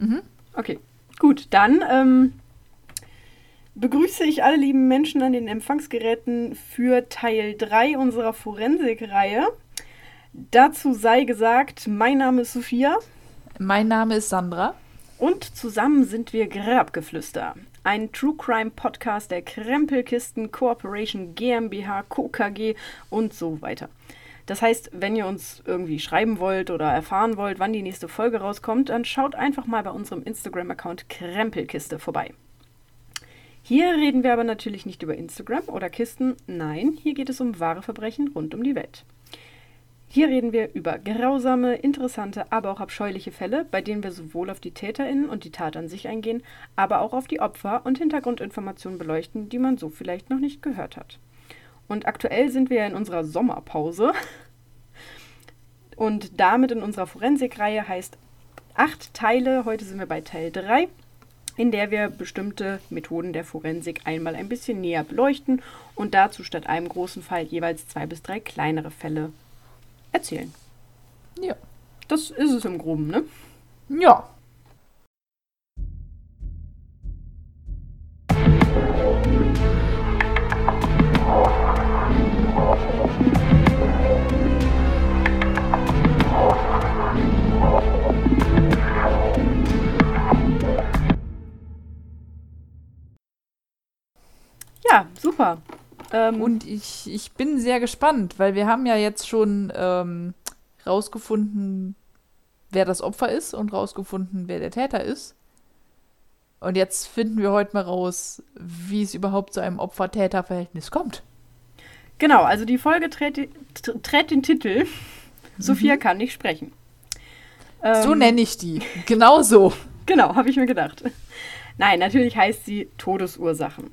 Mhm. Okay, gut. Dann ähm, begrüße ich alle lieben Menschen an den Empfangsgeräten für Teil 3 unserer Forensik-Reihe. Dazu sei gesagt, mein Name ist Sophia. Mein Name ist Sandra. Und zusammen sind wir Grabgeflüster. Ein True Crime Podcast der Krempelkisten Corporation GmbH, Co. KG und so weiter. Das heißt, wenn ihr uns irgendwie schreiben wollt oder erfahren wollt, wann die nächste Folge rauskommt, dann schaut einfach mal bei unserem Instagram-Account Krempelkiste vorbei. Hier reden wir aber natürlich nicht über Instagram oder Kisten, nein, hier geht es um wahre Verbrechen rund um die Welt. Hier reden wir über grausame, interessante, aber auch abscheuliche Fälle, bei denen wir sowohl auf die TäterInnen und die Tat an sich eingehen, aber auch auf die Opfer und Hintergrundinformationen beleuchten, die man so vielleicht noch nicht gehört hat. Und aktuell sind wir ja in unserer Sommerpause. Und damit in unserer Forensikreihe heißt acht Teile. Heute sind wir bei Teil 3, in der wir bestimmte Methoden der Forensik einmal ein bisschen näher beleuchten und dazu statt einem großen Fall jeweils zwei bis drei kleinere Fälle erzählen. Ja. Das ist es im Groben, ne? Ja. Super. Ähm, Und ich, ich bin sehr gespannt, weil wir haben ja jetzt schon ähm, rausgefunden, wer das Opfer ist und rausgefunden, wer der Täter ist. Und jetzt finden wir heute mal raus, wie es überhaupt zu einem Opfer-Täter-Verhältnis kommt. Genau, also die Folge trägt, tr- trägt den Titel Sophia kann nicht sprechen. so Ähm, nenne ich die. Genau so. Genau, habe ich mir gedacht. Nein, natürlich heißt sie Todesursachen.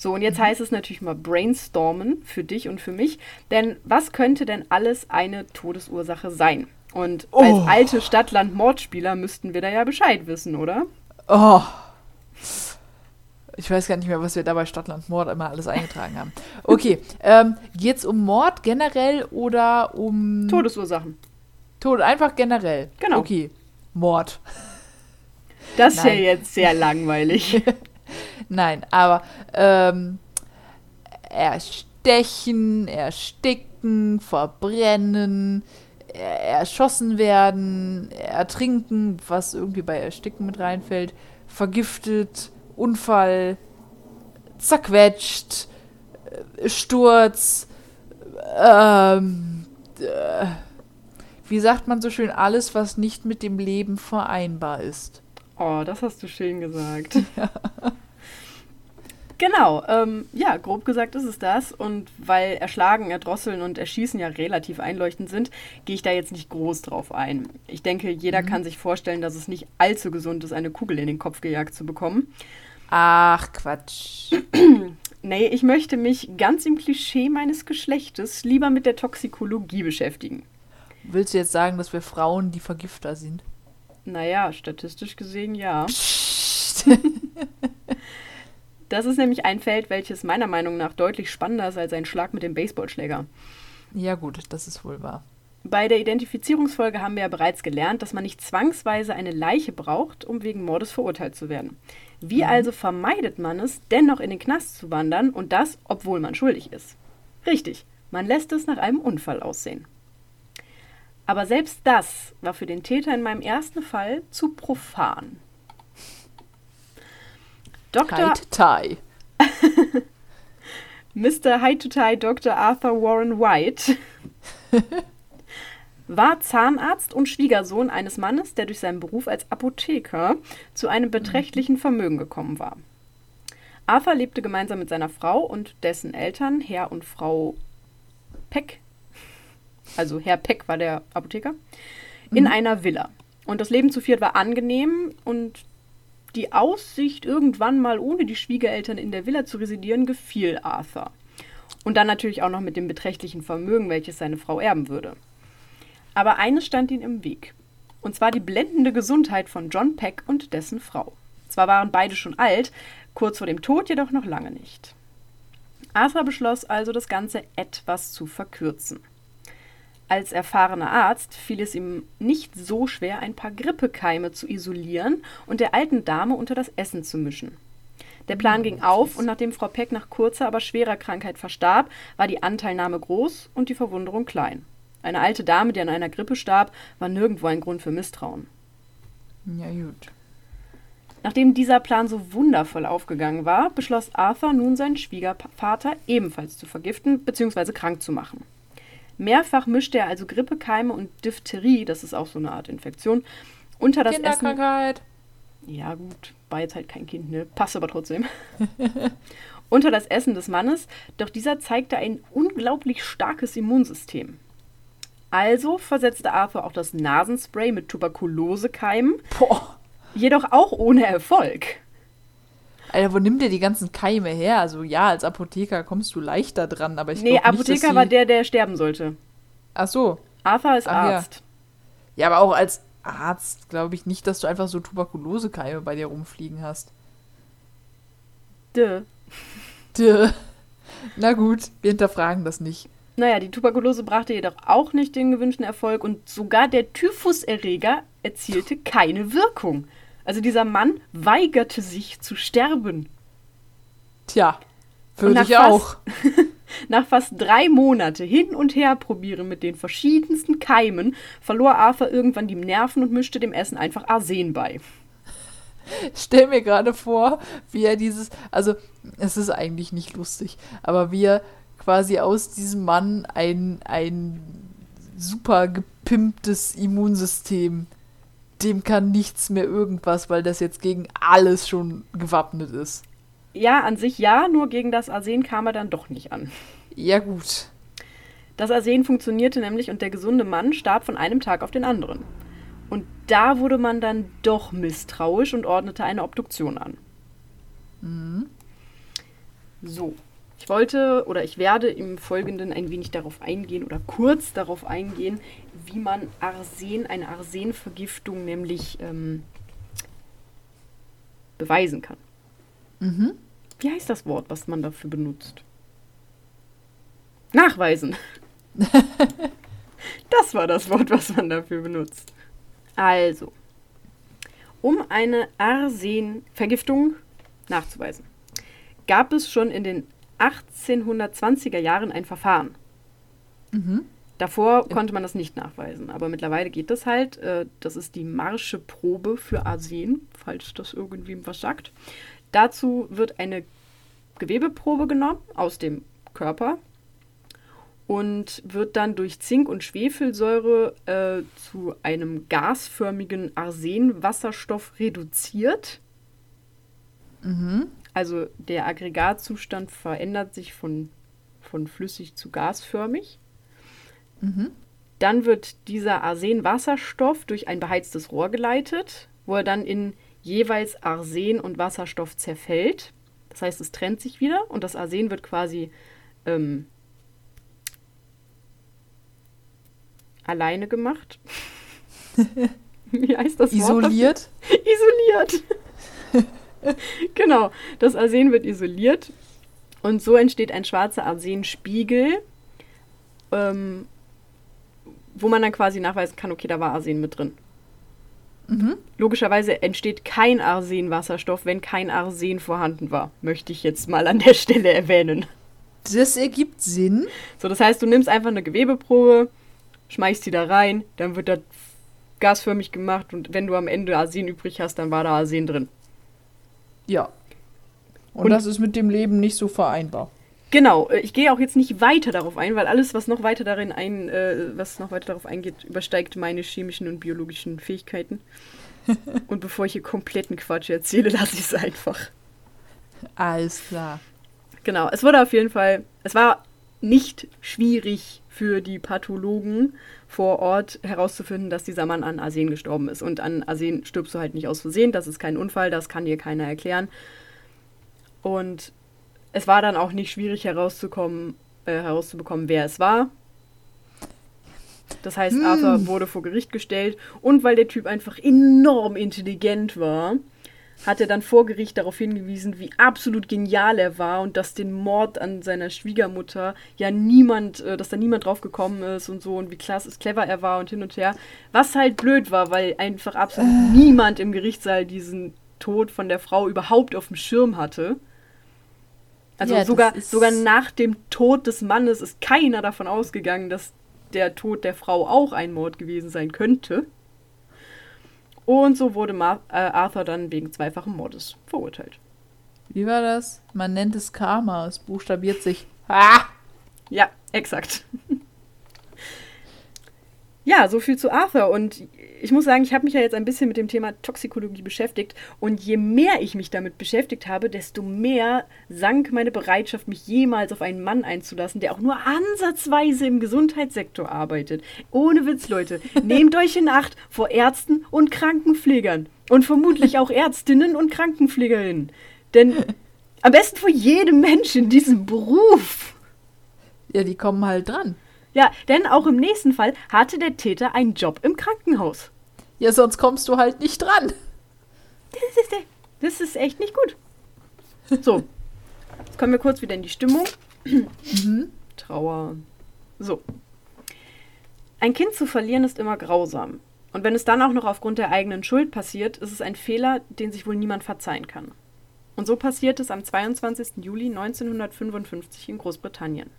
So, und jetzt heißt es natürlich mal brainstormen für dich und für mich. Denn was könnte denn alles eine Todesursache sein? Und Oh. als alte Stadtland-Mordspieler müssten wir da ja Bescheid wissen, oder? Oh. Ich weiß gar nicht mehr, was wir da bei Stadtland Mord immer alles eingetragen haben. Okay, ähm, geht's um Mord generell oder um Todesursachen. Tod? Einfach generell. Genau. Okay, Mord. Das ist ja jetzt sehr langweilig. Nein, aber ähm, erstechen, ersticken, verbrennen, er- erschossen werden, ertrinken, was irgendwie bei Ersticken mit reinfällt, vergiftet, Unfall, zerquetscht, äh, Sturz, ähm, äh, wie sagt man so schön, alles, was nicht mit dem Leben vereinbar ist. Oh, das hast du schön gesagt. Genau, ähm, ja, grob gesagt ist es das. Und weil Erschlagen, Erdrosseln und Erschießen ja relativ einleuchtend sind, gehe ich da jetzt nicht groß drauf ein. Ich denke, jeder kann sich vorstellen, dass es nicht allzu gesund ist, eine Kugel in den Kopf gejagt zu bekommen. Ach, Quatsch. Nee, ich möchte mich ganz im Klischee meines Geschlechtes lieber mit der Toxikologie beschäftigen. Willst du jetzt sagen, dass wir Frauen die Vergifter sind? Naja, statistisch gesehen ja. Psst. Das ist nämlich ein Feld, welches meiner Meinung nach deutlich spannender ist als ein Schlag mit dem Baseballschläger. ja, gut, das ist wohl wahr. Bei der Identifizierungsfolge haben wir ja bereits gelernt, dass man nicht zwangsweise eine Leiche braucht, um wegen Mordes verurteilt zu werden. Wie also vermeidet man es, dennoch in den Knast zu wandern und das, obwohl man schuldig ist? Richtig, man lässt es nach einem Unfall aussehen. Aber selbst das war für den Täter in meinem ersten Fall zu profan. Dr. Tie. Mr. High-to-Tie Dr. Arthur Warren White war Zahnarzt und Schwiegersohn eines Mannes, der durch seinen Beruf als Apotheker zu einem beträchtlichen Vermögen gekommen war. Arthur lebte gemeinsam mit seiner Frau und dessen Eltern, Herr und Frau Peck, also Herr Peck war der Apotheker, in einer Villa. Und das Leben zu viert war angenehm und die Aussicht, irgendwann mal ohne die Schwiegereltern in der Villa zu residieren, gefiel Arthur. Und dann natürlich auch noch mit dem beträchtlichen Vermögen, welches seine Frau erben würde. Aber eines stand ihm im Weg. Und zwar die blendende Gesundheit von John Peck und dessen Frau. Zwar waren beide schon alt, kurz vor dem Tod jedoch noch lange nicht. Arthur beschloss also, das Ganze etwas zu verkürzen. Als erfahrener Arzt fiel es ihm nicht so schwer, ein paar Grippekeime zu isolieren und der alten Dame unter das Essen zu mischen. Der Plan ging auf und nachdem Frau Peck nach kurzer, aber schwerer Krankheit verstarb, war die Anteilnahme groß und die Verwunderung klein. Eine alte Dame, die an einer Grippe starb, war nirgendwo ein Grund für Misstrauen. Ja, gut. Nachdem dieser Plan so wundervoll aufgegangen war, beschloss Arthur nun seinen Schwiegervater ebenfalls zu vergiften bzw. krank zu machen. Mehrfach mischte er also Grippekeime und Diphtherie, das ist auch so eine Art Infektion, unter das Essen. Kinderkrankheit. Ja, gut, war jetzt halt kein Kind, ne? Passt aber trotzdem. unter das Essen des Mannes, doch dieser zeigte ein unglaublich starkes Immunsystem. Also versetzte Arthur auch das Nasenspray mit Tuberkulosekeimen, Boah. jedoch auch ohne Erfolg. Alter, wo nimmt der die ganzen Keime her? Also ja, als Apotheker kommst du leichter dran, aber ich Nee, nicht, Apotheker dass war der, der sterben sollte. Ach so. Arthur ist Ach ja. Arzt. Ja, aber auch als Arzt glaube ich nicht, dass du einfach so Tuberkulosekeime bei dir rumfliegen hast. Duh. Tö. Na gut, wir hinterfragen das nicht. Naja, die Tuberkulose brachte jedoch auch nicht den gewünschten Erfolg und sogar der Typhuserreger erzielte keine Wirkung. Also dieser Mann weigerte sich zu sterben. Tja, würde ich fast- auch. Nach fast drei Monate hin und her probieren mit den verschiedensten Keimen, verlor Arthur irgendwann die Nerven und mischte dem Essen einfach Arsen bei. Stell mir gerade vor, wie er dieses, also es ist eigentlich nicht lustig, aber wie er quasi aus diesem Mann ein, ein super gepimptes Immunsystem, dem kann nichts mehr irgendwas, weil das jetzt gegen alles schon gewappnet ist. Ja, an sich ja, nur gegen das Arsen kam er dann doch nicht an. Ja gut. Das Arsen funktionierte nämlich und der gesunde Mann starb von einem Tag auf den anderen. Und da wurde man dann doch misstrauisch und ordnete eine Obduktion an. So, ich wollte oder ich werde im Folgenden ein wenig darauf eingehen oder kurz darauf eingehen, wie man Arsen, eine Arsenvergiftung nämlich ähm, beweisen kann. Mhm. Wie heißt das Wort, was man dafür benutzt? Nachweisen. das war das Wort, was man dafür benutzt. Also, um eine Arsenvergiftung nachzuweisen, gab es schon in den 1820er Jahren ein Verfahren. Mhm. Davor konnte man das nicht nachweisen, aber mittlerweile geht das halt. Äh, Das ist die Marsche Probe für Arsen, falls das irgendwem was sagt. Dazu wird eine Gewebeprobe genommen aus dem Körper und wird dann durch Zink und Schwefelsäure äh, zu einem gasförmigen Arsenwasserstoff reduziert. Mhm. Also der Aggregatzustand verändert sich von, von flüssig zu gasförmig. Mhm. Dann wird dieser Arsenwasserstoff durch ein beheiztes Rohr geleitet, wo er dann in jeweils Arsen und Wasserstoff zerfällt. Das heißt, es trennt sich wieder und das Arsen wird quasi ähm, alleine gemacht. Wie heißt das Wort? Isoliert. genau, das Arsen wird isoliert und so entsteht ein schwarzer Arsenspiegel, ähm, wo man dann quasi nachweisen kann, okay, da war Arsen mit drin. Mhm. Logischerweise entsteht kein Arsenwasserstoff, wenn kein Arsen vorhanden war, möchte ich jetzt mal an der Stelle erwähnen. Das ergibt Sinn. So, das heißt, du nimmst einfach eine Gewebeprobe, schmeißt die da rein, dann wird das gasförmig gemacht und wenn du am Ende Arsen übrig hast, dann war da Arsen drin. Ja. Und, Und- das ist mit dem Leben nicht so vereinbar. Genau, äh, ich gehe auch jetzt nicht weiter darauf ein, weil alles, was noch weiter darin ein, äh, was noch weiter darauf eingeht, übersteigt meine chemischen und biologischen Fähigkeiten. und bevor ich hier kompletten Quatsch erzähle, lasse ich es einfach. Alles klar. Genau, es wurde auf jeden Fall, es war nicht schwierig für die Pathologen vor Ort herauszufinden, dass dieser Mann an Arsen gestorben ist. Und an Arsen stirbst du halt nicht aus Versehen, das ist kein Unfall, das kann dir keiner erklären. Und es war dann auch nicht schwierig herauszukommen, äh, herauszubekommen, wer es war. Das heißt, Hm. Arthur wurde vor Gericht gestellt und weil der Typ einfach enorm intelligent war, hat er dann vor Gericht darauf hingewiesen, wie absolut genial er war und dass den Mord an seiner Schwiegermutter ja niemand, äh, dass da niemand drauf gekommen ist und so und wie klasse, clever er war und hin und her. Was halt blöd war, weil einfach absolut äh. niemand im Gerichtssaal diesen Tod von der Frau überhaupt auf dem Schirm hatte. Also ja, sogar, sogar nach dem Tod des Mannes ist keiner davon ausgegangen, dass der Tod der Frau auch ein Mord gewesen sein könnte. Und so wurde Mar äh, Arthur dann wegen zweifachen Mordes verurteilt. Wie war das? Man nennt es Karma. Es buchstabiert sich. Ah! Ja, exakt. Ja, so viel zu Arthur. Und ich muss sagen, ich habe mich ja jetzt ein bisschen mit dem Thema Toxikologie beschäftigt und je mehr ich mich damit beschäftigt habe, desto mehr sank meine Bereitschaft, mich jemals auf einen Mann einzulassen, der auch nur ansatzweise im Gesundheitssektor arbeitet. Ohne Witz, Leute. Nehmt euch in Acht vor Ärzten und Krankenpflegern und vermutlich auch Ärztinnen und Krankenpflegerinnen. Denn am besten vor jedem Menschen in diesem Beruf. Ja, die kommen halt dran. Ja, denn auch im nächsten Fall hatte der Täter einen Job im Krankenhaus. Ja, sonst kommst du halt nicht dran. Das ist, das ist echt nicht gut. So, jetzt kommen wir kurz wieder in die Stimmung. Mhm. Trauer. So. Ein Kind zu verlieren ist immer grausam. Und wenn es dann auch noch aufgrund der eigenen Schuld passiert, ist es ein Fehler, den sich wohl niemand verzeihen kann. Und so passiert es am 22. Juli 1955 in Großbritannien.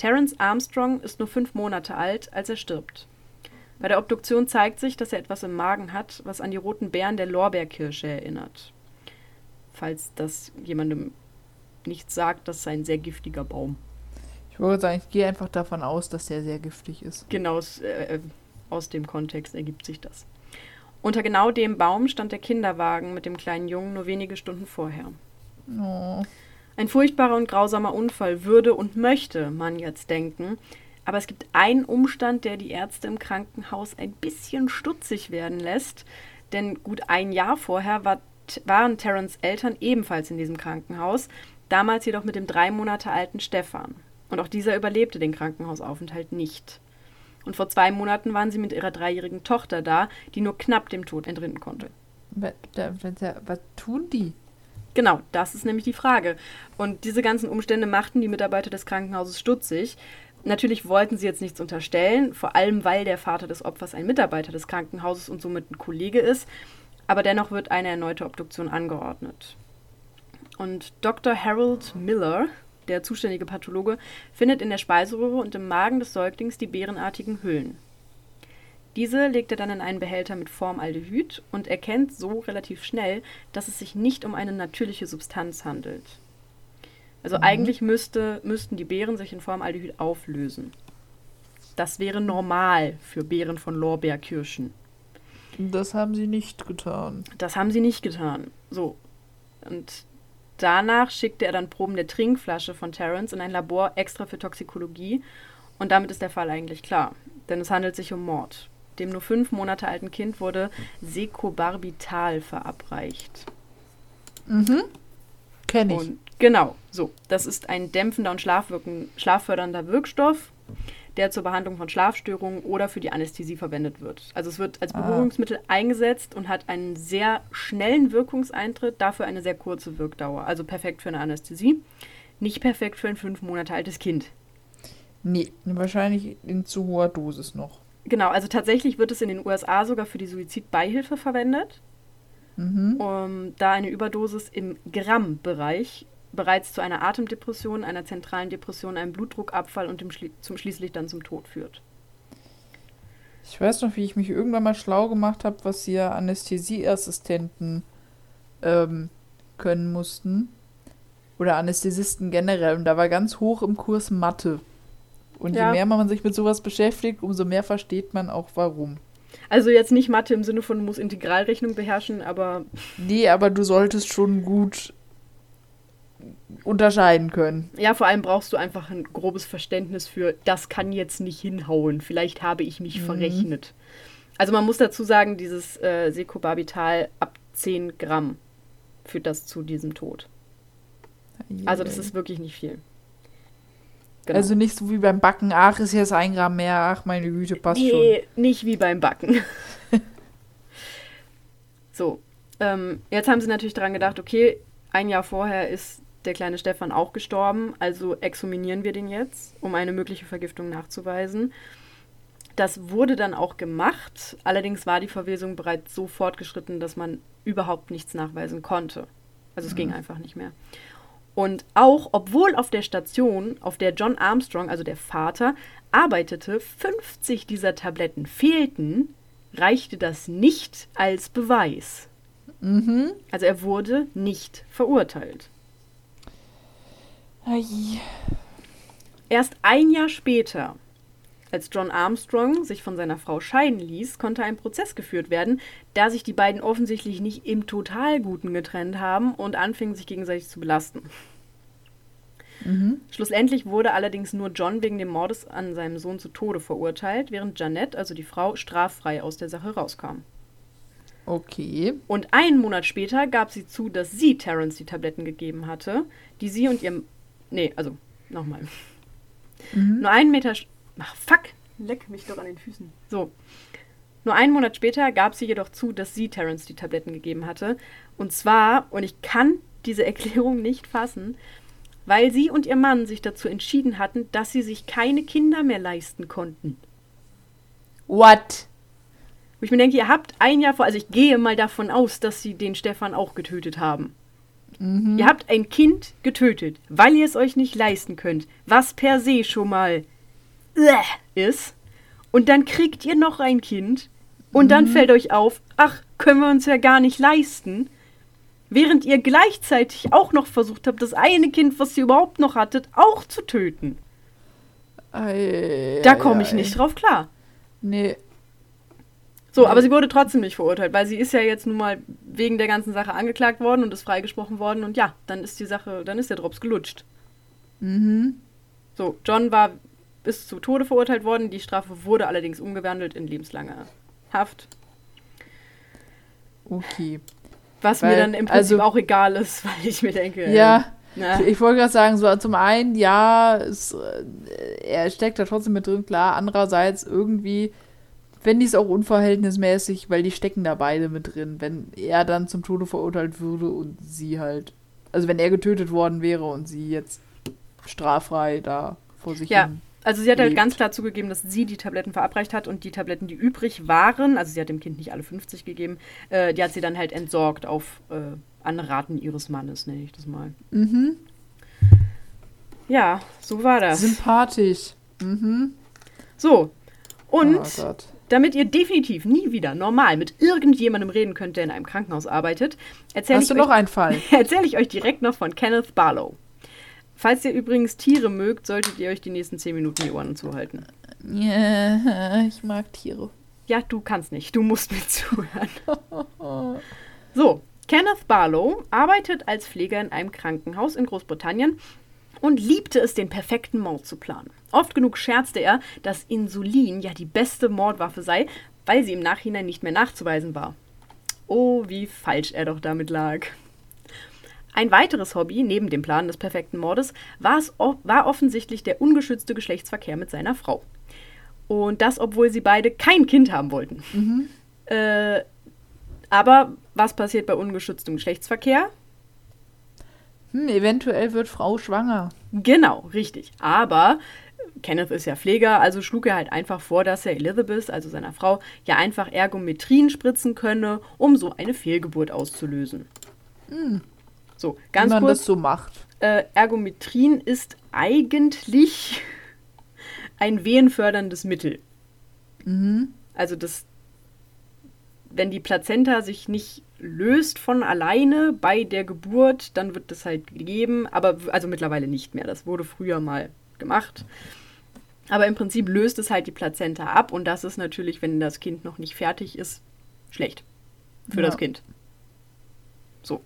Terence Armstrong ist nur fünf Monate alt, als er stirbt. Bei der Obduktion zeigt sich, dass er etwas im Magen hat, was an die roten Beeren der Lorbeerkirsche erinnert. Falls das jemandem nichts sagt, das ist ein sehr giftiger Baum. Ich wollte sagen, ich gehe einfach davon aus, dass der sehr giftig ist. Genau, äh, aus dem Kontext ergibt sich das. Unter genau dem Baum stand der Kinderwagen mit dem kleinen Jungen nur wenige Stunden vorher. Oh. Ein furchtbarer und grausamer Unfall würde und möchte man jetzt denken. Aber es gibt einen Umstand, der die Ärzte im Krankenhaus ein bisschen stutzig werden lässt. Denn gut ein Jahr vorher war, waren Terrence Eltern ebenfalls in diesem Krankenhaus, damals jedoch mit dem drei Monate alten Stefan. Und auch dieser überlebte den Krankenhausaufenthalt nicht. Und vor zwei Monaten waren sie mit ihrer dreijährigen Tochter da, die nur knapp dem Tod entrinnen konnte. Was, was tun die? Genau, das ist nämlich die Frage. Und diese ganzen Umstände machten die Mitarbeiter des Krankenhauses stutzig. Natürlich wollten sie jetzt nichts unterstellen, vor allem weil der Vater des Opfers ein Mitarbeiter des Krankenhauses und somit ein Kollege ist. Aber dennoch wird eine erneute Obduktion angeordnet. Und Dr. Harold Miller, der zuständige Pathologe, findet in der Speiseröhre und im Magen des Säuglings die bärenartigen Hüllen. Diese legt er dann in einen Behälter mit Formaldehyd und erkennt so relativ schnell, dass es sich nicht um eine natürliche Substanz handelt. Also mhm. eigentlich müsste, müssten die Beeren sich in Formaldehyd auflösen. Das wäre normal für Beeren von Lorbeerkirschen. Das haben sie nicht getan. Das haben sie nicht getan. So. Und danach schickte er dann Proben der Trinkflasche von Terence in ein Labor extra für Toxikologie. Und damit ist der Fall eigentlich klar. Denn es handelt sich um Mord dem nur fünf Monate alten Kind wurde Secobarbital verabreicht. Mhm. Kenne ich. Und genau, so. Das ist ein dämpfender und schlaffördernder Wirkstoff, der zur Behandlung von Schlafstörungen oder für die Anästhesie verwendet wird. Also es wird als. Beruhigungsmittel ah. eingesetzt und hat einen sehr schnellen Wirkungseintritt, dafür eine sehr kurze Wirkdauer. Also perfekt für eine Anästhesie, nicht perfekt für ein fünf Monate altes Kind. Nee, wahrscheinlich in zu hoher Dosis noch. Genau, also tatsächlich wird es in den USA sogar für die Suizidbeihilfe verwendet, mhm. um, da eine Überdosis im Gramm-Bereich bereits zu einer Atemdepression, einer zentralen Depression, einem Blutdruckabfall und dem Schli zum schließlich dann zum Tod führt. Ich weiß noch, wie ich mich irgendwann mal schlau gemacht habe, was hier Anästhesieassistenten ähm, können mussten. Oder Anästhesisten generell. Und da war ganz hoch im Kurs Mathe. Und ja. je mehr man sich mit sowas beschäftigt, umso mehr versteht man auch warum. Also jetzt nicht Mathe im Sinne von, du musst Integralrechnung beherrschen, aber. Nee, aber du solltest schon gut unterscheiden können. Ja, vor allem brauchst du einfach ein grobes Verständnis für, das kann jetzt nicht hinhauen. Vielleicht habe ich mich mhm. verrechnet. Also man muss dazu sagen, dieses äh, Secobarbital ab 10 Gramm führt das zu diesem Tod. Also das ist wirklich nicht viel. Genau. Also nicht so wie beim Backen, ach, ist jetzt ein Gramm mehr, ach, meine Güte, passt nee, schon. Nee, nicht wie beim Backen. so, Ähm, jetzt haben sie natürlich daran gedacht, okay, ein Jahr vorher ist der kleine Stefan auch gestorben, also exhuminieren wir den jetzt, um eine mögliche Vergiftung nachzuweisen. Das wurde dann auch gemacht, allerdings war die Verwesung bereits so fortgeschritten, dass man überhaupt nichts nachweisen konnte. Also es mhm. ging einfach nicht mehr. Und auch, obwohl auf der Station, auf der John Armstrong, also der Vater, arbeitete, 50 dieser Tabletten fehlten, reichte das nicht als Beweis. Mhm. Also er wurde nicht verurteilt. Ai. Erst ein Jahr später, als John Armstrong sich von seiner Frau scheiden ließ, konnte ein Prozess geführt werden, da sich die beiden offensichtlich nicht im Totalguten getrennt haben und anfingen, sich gegenseitig zu belasten. Mhm. Schlussendlich wurde allerdings nur John wegen dem Mordes an seinem Sohn zu Tode verurteilt, während Janet, also die Frau, straffrei aus der Sache rauskam. Okay. Und einen Monat später gab sie zu, dass sie Terence die Tabletten gegeben hatte, die sie und ihrem. Nee, also, nochmal. Mhm. Nur einen Meter. Ach, fuck! Leck mich doch an den Füßen. So. Nur einen Monat später gab sie jedoch zu, dass sie Terence die Tabletten gegeben hatte. Und zwar, und ich kann diese Erklärung nicht fassen, weil sie und ihr Mann sich dazu entschieden hatten, dass sie sich keine Kinder mehr leisten konnten. What? Wo ich mir denke, ihr habt ein Jahr vor, also ich gehe mal davon aus, dass sie den Stefan auch getötet haben. Mhm. Ihr habt ein Kind getötet, weil ihr es euch nicht leisten könnt, was per se schon mal ist. Und dann kriegt ihr noch ein Kind und mhm. dann fällt euch auf, ach, können wir uns ja gar nicht leisten. Während ihr gleichzeitig auch noch versucht habt, das eine Kind, was ihr überhaupt noch hattet, auch zu töten. Ei, da komme ich nicht drauf klar. Nee, so, aber sie wurde trotzdem nicht verurteilt, weil sie ist ja jetzt nun mal wegen der ganzen Sache angeklagt worden und ist freigesprochen worden und ja, dann ist die Sache, dann ist der Drops gelutscht. Mhm. So, John war bis zu Tode verurteilt worden, die Strafe wurde allerdings umgewandelt in lebenslange Haft. Okay. Was weil, mir dann im Prinzip also, auch egal ist, weil ich mir denke. Ja. Na. Ich wollte gerade sagen, so zum einen, ja, es, äh, er steckt da trotzdem mit drin, klar. Andererseits irgendwie fände ich es auch unverhältnismäßig, weil die stecken da beide mit drin. Wenn er dann zum Tode verurteilt würde und sie halt, also wenn er getötet worden wäre und sie jetzt straffrei da vor sich ja. hin. Also sie hat halt ganz klar zugegeben, dass sie die Tabletten verabreicht hat und die Tabletten, die übrig waren, also sie hat dem Kind nicht alle 50 gegeben, äh, die hat sie dann halt entsorgt auf äh, Anraten ihres Mannes, nenne ich das mal. Mhm. Ja, so war das. Sympathisch. Mhm. So. Und oh damit ihr definitiv nie wieder normal mit irgendjemandem reden könnt, der in einem Krankenhaus arbeitet, erzähle ich, noch einen Fall? erzähl ich euch direkt noch von Kenneth Barlow. Falls ihr übrigens Tiere mögt, solltet ihr euch die nächsten 10 Minuten die Ohren zuhalten. Ja, ich mag Tiere. Ja, du kannst nicht. Du musst mir zuhören. so, Kenneth Barlow arbeitet als Pfleger in einem Krankenhaus in Großbritannien und liebte es, den perfekten Mord zu planen. Oft genug scherzte er, dass Insulin ja die beste Mordwaffe sei, weil sie im Nachhinein nicht mehr nachzuweisen war. Oh, wie falsch er doch damit lag. Ein weiteres Hobby neben dem Plan des perfekten Mordes war, es, war offensichtlich der ungeschützte Geschlechtsverkehr mit seiner Frau. Und das, obwohl sie beide kein Kind haben wollten. Mhm. Äh, aber was passiert bei ungeschütztem Geschlechtsverkehr? Hm, eventuell wird Frau schwanger. Genau, richtig. Aber Kenneth ist ja Pfleger, also schlug er halt einfach vor, dass er Elizabeth, also seiner Frau, ja einfach Ergometrien spritzen könne, um so eine Fehlgeburt auszulösen. Hm. So, ganz Wie man kurz. das so macht. Äh, Ergometrin ist eigentlich ein wehenförderndes Mittel. Mhm. Also das, wenn die Plazenta sich nicht löst von alleine bei der Geburt, dann wird das halt gegeben, aber also mittlerweile nicht mehr. Das wurde früher mal gemacht. Aber im Prinzip löst es halt die Plazenta ab und das ist natürlich, wenn das Kind noch nicht fertig ist, schlecht für ja. das Kind. So.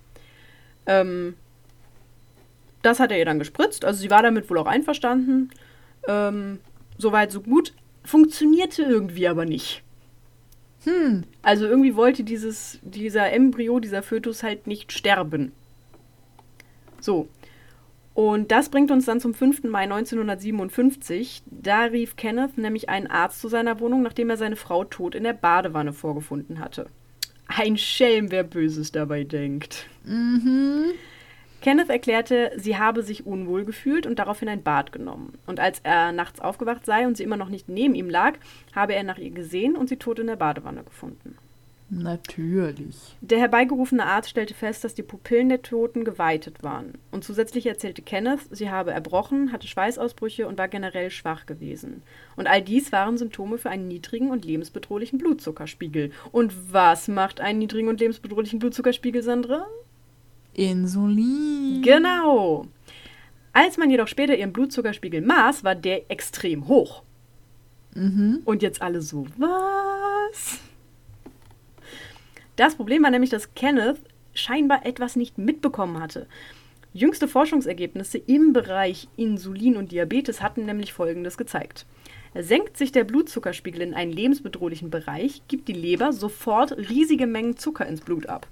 Ähm, das hat er ihr dann gespritzt. Also sie war damit wohl auch einverstanden. Ähm, Soweit, so gut. Funktionierte irgendwie aber nicht. Hm. Also irgendwie wollte dieses, dieser Embryo, dieser Fötus halt nicht sterben. So. Und das bringt uns dann zum 5. Mai 1957. Da rief Kenneth nämlich einen Arzt zu seiner Wohnung, nachdem er seine Frau tot in der Badewanne vorgefunden hatte. Ein Schelm, wer Böses dabei denkt. Mhm. Kenneth erklärte, sie habe sich unwohl gefühlt und daraufhin ein Bad genommen. Und als er nachts aufgewacht sei und sie immer noch nicht neben ihm lag, habe er nach ihr gesehen und sie tot in der Badewanne gefunden. Natürlich. Der herbeigerufene Arzt stellte fest, dass die Pupillen der Toten geweitet waren. Und zusätzlich erzählte Kenneth, sie habe erbrochen, hatte Schweißausbrüche und war generell schwach gewesen. Und all dies waren Symptome für einen niedrigen und lebensbedrohlichen Blutzuckerspiegel. Und was macht einen niedrigen und lebensbedrohlichen Blutzuckerspiegel, Sandra? Insulin. Genau. Als man jedoch später ihren Blutzuckerspiegel maß, war der extrem hoch. Mhm. Und jetzt alle so, was? Das Problem war nämlich, dass Kenneth scheinbar etwas nicht mitbekommen hatte. Jüngste Forschungsergebnisse im Bereich Insulin und Diabetes hatten nämlich Folgendes gezeigt. Senkt sich der Blutzuckerspiegel in einen lebensbedrohlichen Bereich, gibt die Leber sofort riesige Mengen Zucker ins Blut ab.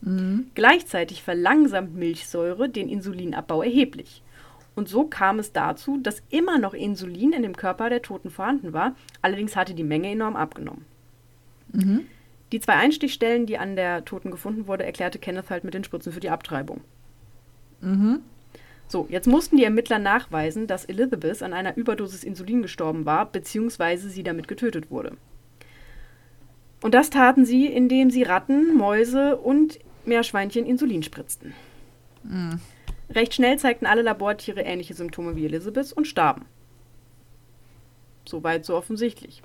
Mhm. Gleichzeitig verlangsamt Milchsäure den Insulinabbau erheblich. Und so kam es dazu, dass immer noch Insulin in dem Körper der Toten vorhanden war, allerdings hatte die Menge enorm abgenommen. Mhm. Die zwei Einstichstellen, die an der Toten gefunden wurde, erklärte Kenneth halt mit den Spritzen für die Abtreibung. Mhm. So, jetzt mussten die Ermittler nachweisen, dass Elizabeth an einer Überdosis Insulin gestorben war, beziehungsweise sie damit getötet wurde. Und das taten sie, indem sie Ratten, Mäuse und Meerschweinchen Insulin spritzten. Mhm. Recht schnell zeigten alle Labortiere ähnliche Symptome wie Elizabeth und starben. Soweit so offensichtlich.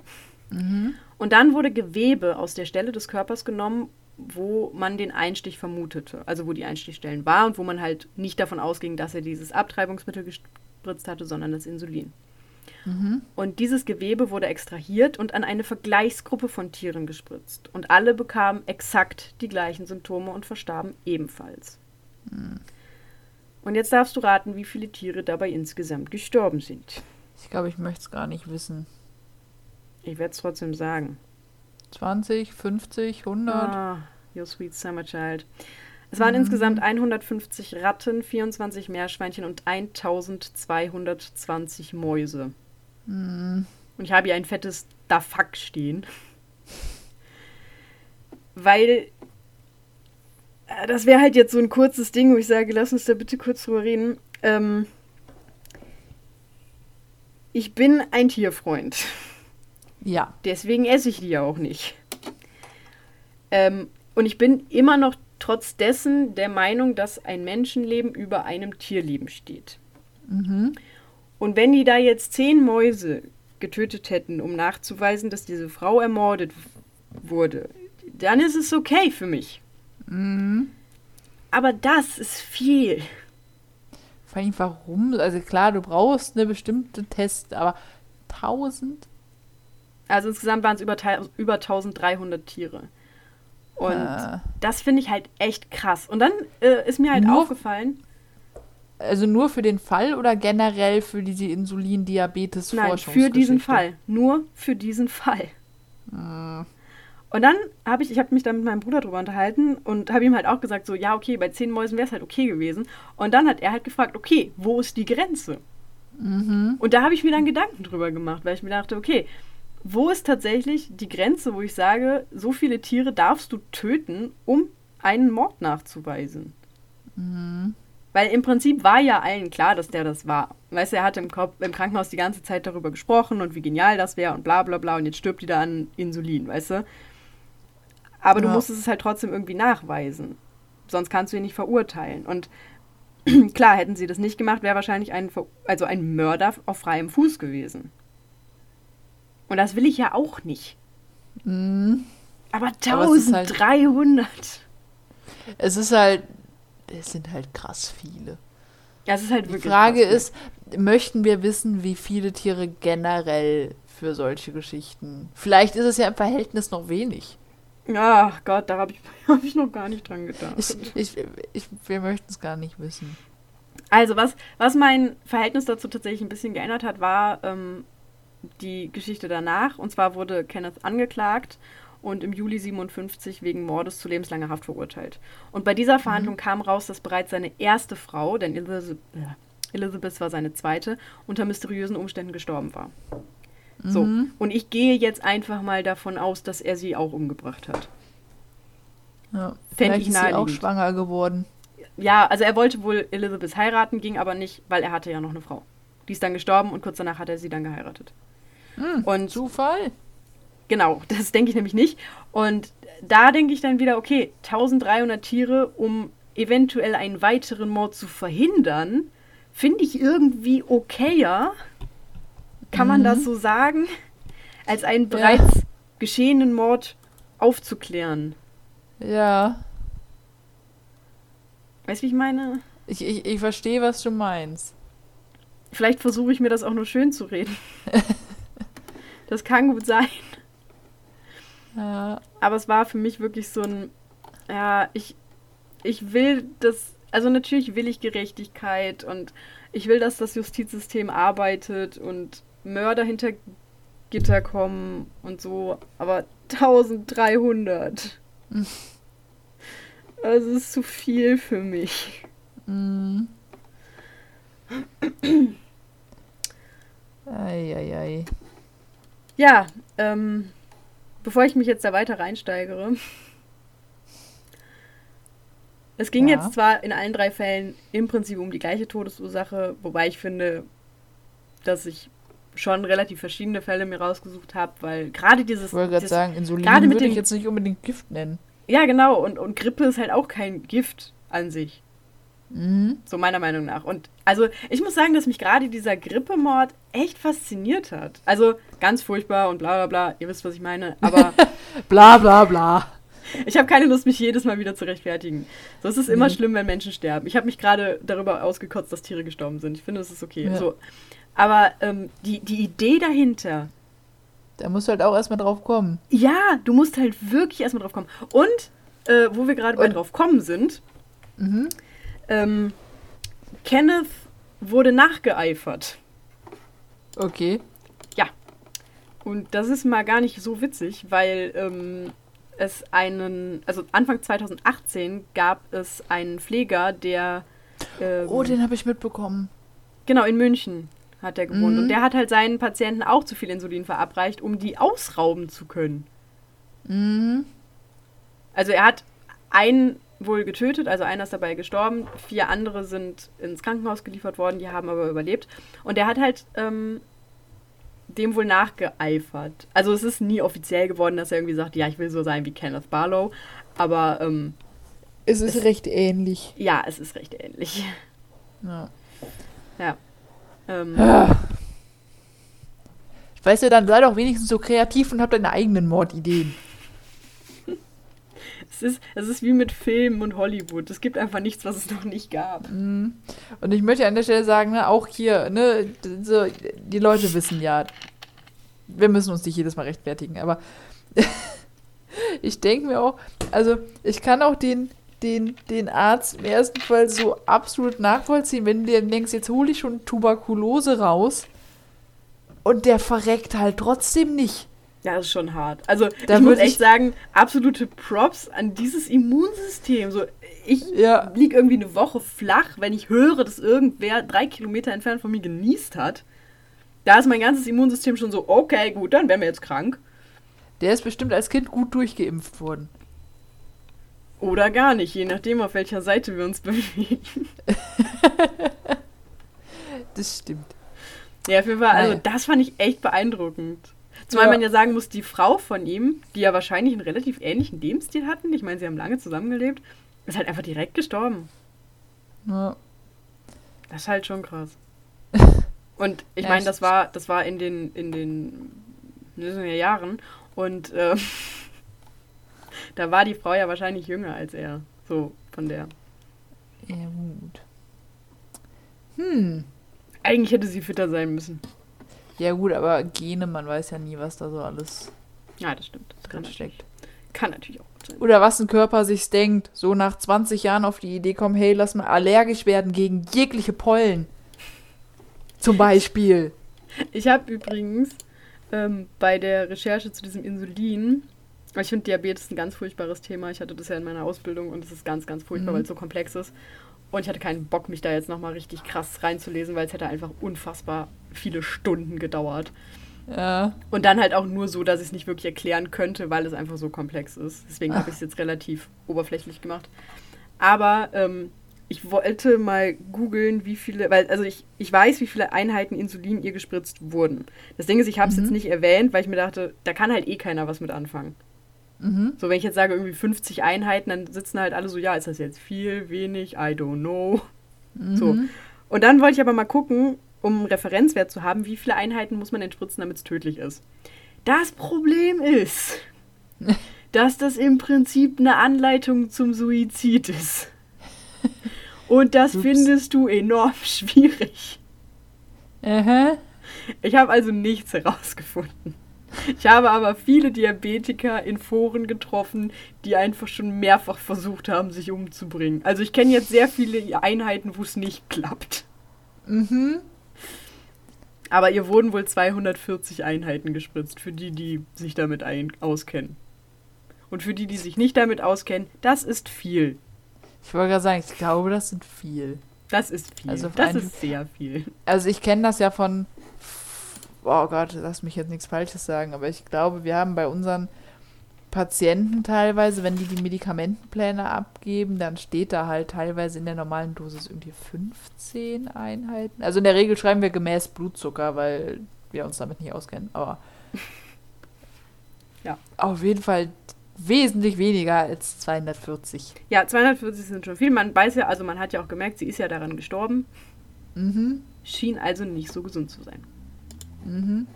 Mhm. Und dann wurde Gewebe aus der Stelle des Körpers genommen, wo man den Einstich vermutete. Also wo die Einstichstellen waren und wo man halt nicht davon ausging, dass er dieses Abtreibungsmittel gespritzt hatte, sondern das Insulin. Mhm. Und dieses Gewebe wurde extrahiert und an eine Vergleichsgruppe von Tieren gespritzt. Und alle bekamen exakt die gleichen Symptome und verstarben ebenfalls. Mhm. Und jetzt darfst du raten, wie viele Tiere dabei insgesamt gestorben sind. Ich glaube, ich möchte es gar nicht wissen. Ich werde es trotzdem sagen. 20, 50, 100? Ah, your sweet summer child. Es waren mhm. insgesamt 150 Ratten, 24 Meerschweinchen und 1220 Mäuse. Mhm. Und ich habe hier ein fettes Da fuck stehen. Weil äh, das wäre halt jetzt so ein kurzes Ding, wo ich sage, lass uns da bitte kurz drüber reden. Ähm, ich bin ein Tierfreund. Ja. Deswegen esse ich die ja auch nicht. Ähm, und ich bin immer noch trotz dessen der Meinung, dass ein Menschenleben über einem Tierleben steht. Mhm. Und wenn die da jetzt zehn Mäuse getötet hätten, um nachzuweisen, dass diese Frau ermordet wurde, dann ist es okay für mich. Mhm. Aber das ist viel. Vor allem, warum? Also klar, du brauchst eine bestimmte Test, aber 1000? Also insgesamt waren es über, über 1300 Tiere. Und ah. das finde ich halt echt krass. Und dann äh, ist mir halt nur, aufgefallen. Also nur für den Fall oder generell für diese Insulin-Diabetes-Forschung? Nein, für diesen Fall. Nur für diesen Fall. Ah. Und dann habe ich, ich habe mich dann mit meinem Bruder drüber unterhalten und habe ihm halt auch gesagt, so, ja, okay, bei zehn Mäusen wäre es halt okay gewesen. Und dann hat er halt gefragt, okay, wo ist die Grenze? Mhm. Und da habe ich mir dann Gedanken drüber gemacht, weil ich mir dachte, okay, wo ist tatsächlich die Grenze, wo ich sage, so viele Tiere darfst du töten, um einen Mord nachzuweisen? Mhm. Weil im Prinzip war ja allen klar, dass der das war. Weißt du, er hat im, Kopf, im Krankenhaus die ganze Zeit darüber gesprochen und wie genial das wäre und bla bla bla und jetzt stirbt die da an Insulin, weißt du? Aber ja. du musstest es halt trotzdem irgendwie nachweisen. Sonst kannst du ihn nicht verurteilen. Und klar, hätten sie das nicht gemacht, wäre wahrscheinlich ein, also ein Mörder auf freiem Fuß gewesen. Und das will ich ja auch nicht. Mhm. Aber 1300. es ist halt, es sind halt krass viele. Ja, es ist halt wirklich. Die Frage ist, möchten wir wissen, wie viele Tiere generell für solche Geschichten? Vielleicht ist es ja im Verhältnis noch wenig. Ach Gott, da habe ich, hab ich noch gar nicht dran gedacht. Ich, ich, ich, wir möchten es gar nicht wissen. Also, was, was mein Verhältnis dazu tatsächlich ein bisschen geändert hat, war, ähm, die Geschichte danach. Und zwar wurde Kenneth angeklagt und im Juli 57 wegen Mordes zu lebenslanger Haft verurteilt. Und bei dieser Verhandlung mhm. kam raus, dass bereits seine erste Frau, denn Elizabeth, äh, Elizabeth war seine zweite, unter mysteriösen Umständen gestorben war. Mhm. So, und ich gehe jetzt einfach mal davon aus, dass er sie auch umgebracht hat. Ja, Fänd vielleicht ich ist sie auch schwanger geworden. Ja, also er wollte wohl Elizabeth heiraten, ging aber nicht, weil er hatte ja noch eine Frau. Die ist dann gestorben und kurz danach hat er sie dann geheiratet. Hm, Und Zufall. Genau, das denke ich nämlich nicht. Und da denke ich dann wieder, okay, 1300 Tiere, um eventuell einen weiteren Mord zu verhindern, finde ich irgendwie okayer. Kann man Mhm. das so sagen? Als einen Ja. bereits geschehenen Mord aufzuklären. Ja, Weißt du, wie ich meine? ich, ich, ich verstehe, was du meinst. Vielleicht versuche ich mir das auch nur schön zu reden. das kann gut sein. Ja, Aber es war für mich wirklich so ein, ja, ich, ich will das, also natürlich will ich Gerechtigkeit und ich will, dass das Justizsystem arbeitet und Mörder hinter Gitter kommen und so, aber 1300. Hm. Das ist zu viel für mich. mm. Eieiei. Ja, ähm, bevor ich mich jetzt da weiter reinsteigere. Es ging Ja. jetzt zwar in allen drei Fällen im Prinzip um die gleiche Todesursache, wobei ich finde, dass ich schon relativ verschiedene Fälle mir rausgesucht habe, weil gerade dieses. Ich wollte gerade sagen, Insulin würde ich jetzt nicht unbedingt Gift nennen. Ja, genau, und, und Grippe ist halt auch kein Gift an sich. Mhm. So meiner Meinung nach. Und also ich muss sagen, dass mich gerade dieser Grippemord echt fasziniert hat. Also ganz furchtbar und bla bla bla, ihr wisst, was ich meine. Aber Bla bla bla. ich habe keine Lust, mich jedes Mal wieder zu rechtfertigen. So es ist immer Mhm. schlimm, wenn Menschen sterben. Ich habe mich gerade darüber ausgekotzt, dass Tiere gestorben sind. Ich finde, das ist okay. Ja. So. Aber ähm, die, die Idee dahinter, Da musst du halt auch erstmal drauf kommen. ja, du musst halt wirklich erstmal drauf kommen. Und äh, wo wir gerade bei drauf kommen sind, Mhm. Ähm, Kenneth wurde nachgeeifert. Okay. Und das ist mal gar nicht so witzig, weil ähm, es einen, also Anfang 2018 gab es einen Pfleger, der ähm, Oh, den habe ich mitbekommen. genau in München hat er gewohnt. Mhm. Und der hat halt seinen Patienten auch zu viel Insulin verabreicht, um die ausrauben zu können. Mhm. Also er hat einen wohl getötet, also einer ist dabei gestorben, vier andere sind ins Krankenhaus geliefert worden, die haben aber überlebt. Und er hat halt ähm, dem wohl nachgeeifert. Also es ist nie offiziell geworden, dass er irgendwie sagt, ja, ich will so sein wie Kenneth Barlow. Aber ähm, Es ist Es- recht ähnlich. ja, es ist recht ähnlich. Ja. Ähm, Weißt du, dann sei doch wenigstens so kreativ und hab deine eigenen Mordideen. Es, ist, es ist wie mit Filmen und Hollywood. Es gibt einfach nichts, was es noch nicht gab. Mhm. Und ich möchte an der Stelle sagen, ne, auch hier, ne, so, die Leute wissen ja, wir müssen uns nicht jedes Mal rechtfertigen, aber ich denke mir auch, also ich kann auch den, den, den Arzt im ersten Fall so absolut nachvollziehen, wenn du dir denkst, jetzt hole ich schon Tuberkulose raus und der verreckt halt trotzdem nicht. Ja, das ist schon hart. Also Da ich muss würd ich- echt sagen, absolute Props an dieses Immunsystem. So, ich Ja. lieg irgendwie eine Woche flach, wenn ich höre, dass irgendwer drei Kilometer entfernt von mir genießt hat. Da ist mein ganzes Immunsystem schon so, okay, gut, dann wären wir jetzt krank. Der ist bestimmt als Kind gut durchgeimpft worden. Oder gar nicht, je nachdem, auf welcher Seite wir uns bewegen. Das stimmt. Ja, auf jeden Fall, also das fand ich echt beeindruckend. Zumal Ja. man ja sagen muss, die Frau von ihm, die ja wahrscheinlich einen relativ ähnlichen Lebensstil hatten, ich meine, sie haben lange zusammengelebt, ist halt einfach direkt gestorben. Ja. Das ist halt schon krass. Und ich meine, das war, das war in den, in den ja Jahren und äh, da war die Frau ja wahrscheinlich jünger als er. So von der. Ja, gut. Hm. Eigentlich hätte sie fitter sein müssen. Ja, gut, aber Gene, man weiß ja nie, was da so alles Ja, das stimmt. Das kann drin natürlich, steckt. kann natürlich auch gut sein. Oder was ein Körper sich denkt, so nach 20 Jahren auf die Idee kommen, hey, lass mal allergisch werden gegen jegliche Pollen. Zum Beispiel. Ich habe übrigens ähm, bei der Recherche zu diesem Insulin, weil ich finde Diabetes ein ganz furchtbares Thema. Ich hatte das ja in meiner Ausbildung und es ist ganz, ganz furchtbar, Mhm. weil es so komplex ist. Und ich hatte keinen Bock, mich da jetzt nochmal richtig krass reinzulesen, weil es hätte einfach unfassbar viele Stunden gedauert. Ja. Und dann halt auch nur so, dass ich es nicht wirklich erklären könnte, weil es einfach so komplex ist. Deswegen habe ich es jetzt relativ oberflächlich gemacht. Aber ähm, ich wollte mal googeln, wie viele, weil, also ich, ich weiß, wie viele Einheiten Insulin ihr gespritzt wurden. Das Ding ist, ich habe es Mhm. jetzt nicht erwähnt, weil ich mir dachte, da kann halt eh keiner was mit anfangen. Mhm. So, wenn ich jetzt sage, irgendwie 50 Einheiten, dann sitzen halt alle so, ja, ist das jetzt viel, wenig, I don't know. So. Mhm. Und dann wollte ich aber mal gucken, um einen Referenzwert zu haben, wie viele Einheiten muss man denn spritzen, damit es tödlich ist. Das Problem ist, dass das im Prinzip eine Anleitung zum Suizid ist. Und das Ups. findest du enorm schwierig. Aha. Ich habe also nichts herausgefunden. Ich habe aber viele Diabetiker in Foren getroffen, die einfach schon mehrfach versucht haben, sich umzubringen. Also ich kenne jetzt sehr viele Einheiten, wo es nicht klappt. Mhm. Aber ihr wurden wohl 240 Einheiten gespritzt, für die, die sich damit ein auskennen. Und für die, die sich nicht damit auskennen, das ist viel. Ich wollte gerade sagen, ich glaube, das sind viel. Das ist viel. Also das einen- ist sehr viel. Also ich kenne das ja von, oh Gott, lass mich jetzt nichts Falsches sagen, aber ich glaube, wir haben bei unseren Patienten teilweise, wenn die die Medikamentenpläne abgeben, dann steht da halt teilweise in der normalen Dosis irgendwie 15 Einheiten. Also in der Regel schreiben wir gemäß Blutzucker, weil wir uns damit nicht auskennen, aber Ja. auf jeden Fall wesentlich weniger als 240. Ja, 240 sind schon viel. Man weiß ja, also man hat ja auch gemerkt, sie ist ja daran gestorben. Mhm, Schien also nicht so gesund zu sein. Mhm.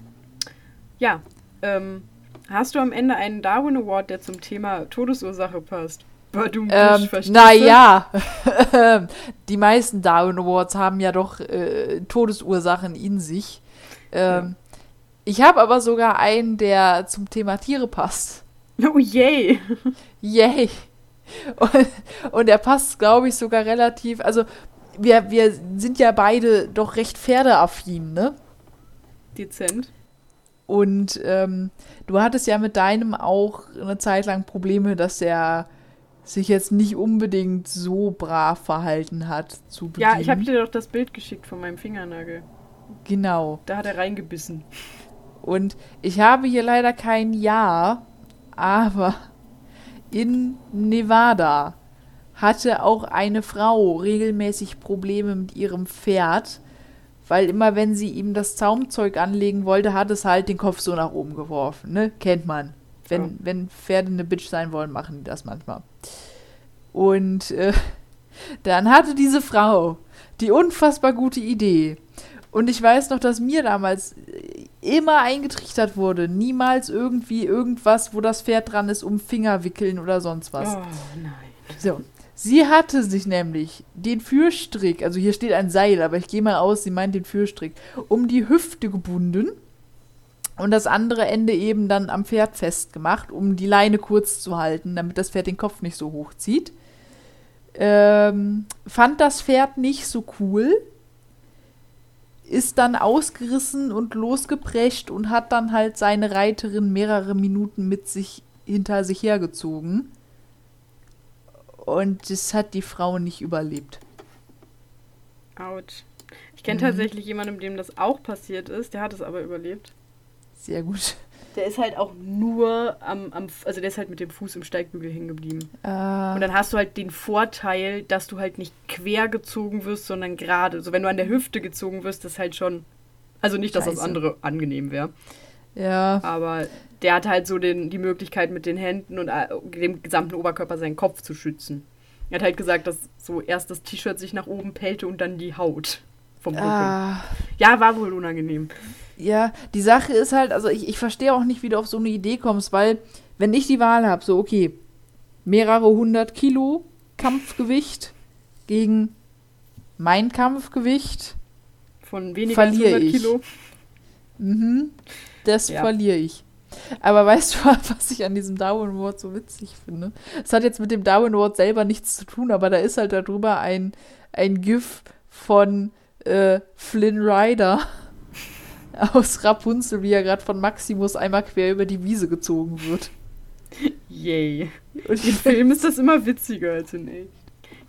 Ja, ähm, hast du am Ende einen Darwin Award, der zum Thema Todesursache passt? Badum, Ähm, naja, die meisten Darwin Awards haben ja doch äh, Todesursachen in sich. Ähm, Ich habe aber sogar einen, der zum Thema Tiere passt. Oh yay! Yay! Und, und er passt, glaube ich, sogar relativ. Also, wir, wir sind ja beide doch recht pferdeaffin, ne? Dezent. Und ähm, du hattest ja mit deinem auch eine Zeit lang Probleme, dass er sich jetzt nicht unbedingt so brav verhalten hat zu Beginn. Ja, ich habe dir doch das Bild geschickt von meinem Fingernagel. Genau. Da hat er reingebissen. Und ich habe hier leider kein Ja, aber in Nevada hatte auch eine Frau regelmäßig Probleme mit ihrem Pferd, weil immer wenn sie ihm das Zaumzeug anlegen wollte, hat es halt den Kopf so nach oben geworfen, ne? Kennt man. Wenn, Ja. wenn Pferde eine Bitch sein wollen, machen die das manchmal. Und äh, dann hatte diese Frau die unfassbar gute Idee. Und ich weiß noch, dass mir damals äh, immer eingetrichtert wurde, niemals irgendwie irgendwas, wo das Pferd dran ist, um Finger wickeln oder sonst was. Oh nein. So. Sie hatte sich nämlich den Führstrick, also hier steht ein Seil, aber ich gehe mal aus, sie meint den Führstrick, um die Hüfte gebunden und das andere Ende eben dann am Pferd festgemacht, um die Leine kurz zu halten, damit das Pferd den Kopf nicht so hoch zieht. Ähm, fand das Pferd nicht so cool, ist dann ausgerissen und losgeprescht und hat dann halt seine Reiterin mehrere Minuten mit sich hinter sich hergezogen. Und das hat die Frau nicht überlebt. Autsch. Ich kenne Mhm. tatsächlich jemanden, dem das auch passiert ist. Der hat es aber überlebt. Sehr gut. Der ist halt auch nur am, am also der ist halt mit dem Fuß im Steigbügel hängen geblieben. Äh, Und dann hast du halt den Vorteil, dass du halt nicht quer gezogen wirst, sondern gerade. Also wenn du an der Hüfte gezogen wirst, ist halt schon. Also nicht, dass das Scheiße. andere angenehm wäre. ja, Aber der hat halt so den, die Möglichkeit, mit den Händen und äh, dem gesamten Oberkörper seinen Kopf zu schützen. Er hat halt gesagt, dass so erst das T-Shirt sich nach oben pellte und dann die Haut vom Rücken. ah, Ja, war wohl unangenehm. ja, die Sache ist halt, also ich, ich verstehe auch nicht, wie du auf so eine Idee kommst, weil, wenn ich die Wahl habe, so, okay, mehrere hundert Kilo Kampfgewicht gegen mein Kampfgewicht, Von weniger als 100 ich. Kilo. mhm, das Ja. verliere ich. Aber weißt du, was ich an diesem Darwin Award so witzig finde? Es hat jetzt mit dem Darwin Award selber nichts zu tun, aber da ist halt darüber ein, ein GIF von äh, Flynn Rider aus Rapunzel, wie er gerade von Maximus einmal quer über die Wiese gezogen wird. Yay. Und Im Film ist das immer witziger als in echt.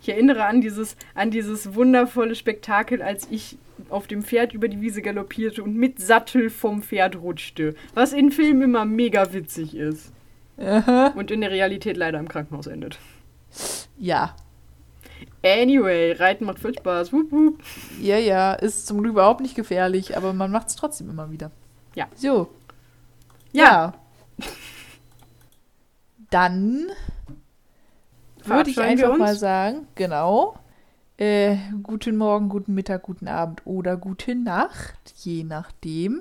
Ich erinnere an dieses, an dieses wundervolle Spektakel, als ich auf dem Pferd über die Wiese galoppierte und mit Sattel vom Pferd rutschte. Was in Filmen immer mega witzig ist. Aha. Und in der Realität leider im Krankenhaus endet. Ja. Anyway, Reiten macht voll Spaß. Wup, wup. Ja, ja, ist zum Glück überhaupt nicht gefährlich, aber man macht es trotzdem immer wieder. Ja. So. Ja. Dann würde ich einfach mal sagen, genau. Äh, guten Morgen, guten Mittag, guten Abend oder gute Nacht, je nachdem.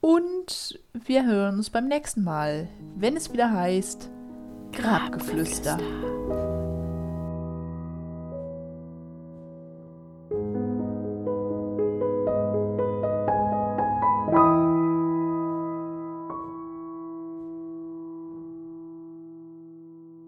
Und wir hören uns beim nächsten Mal, wenn es wieder heißt Grabgeflüster.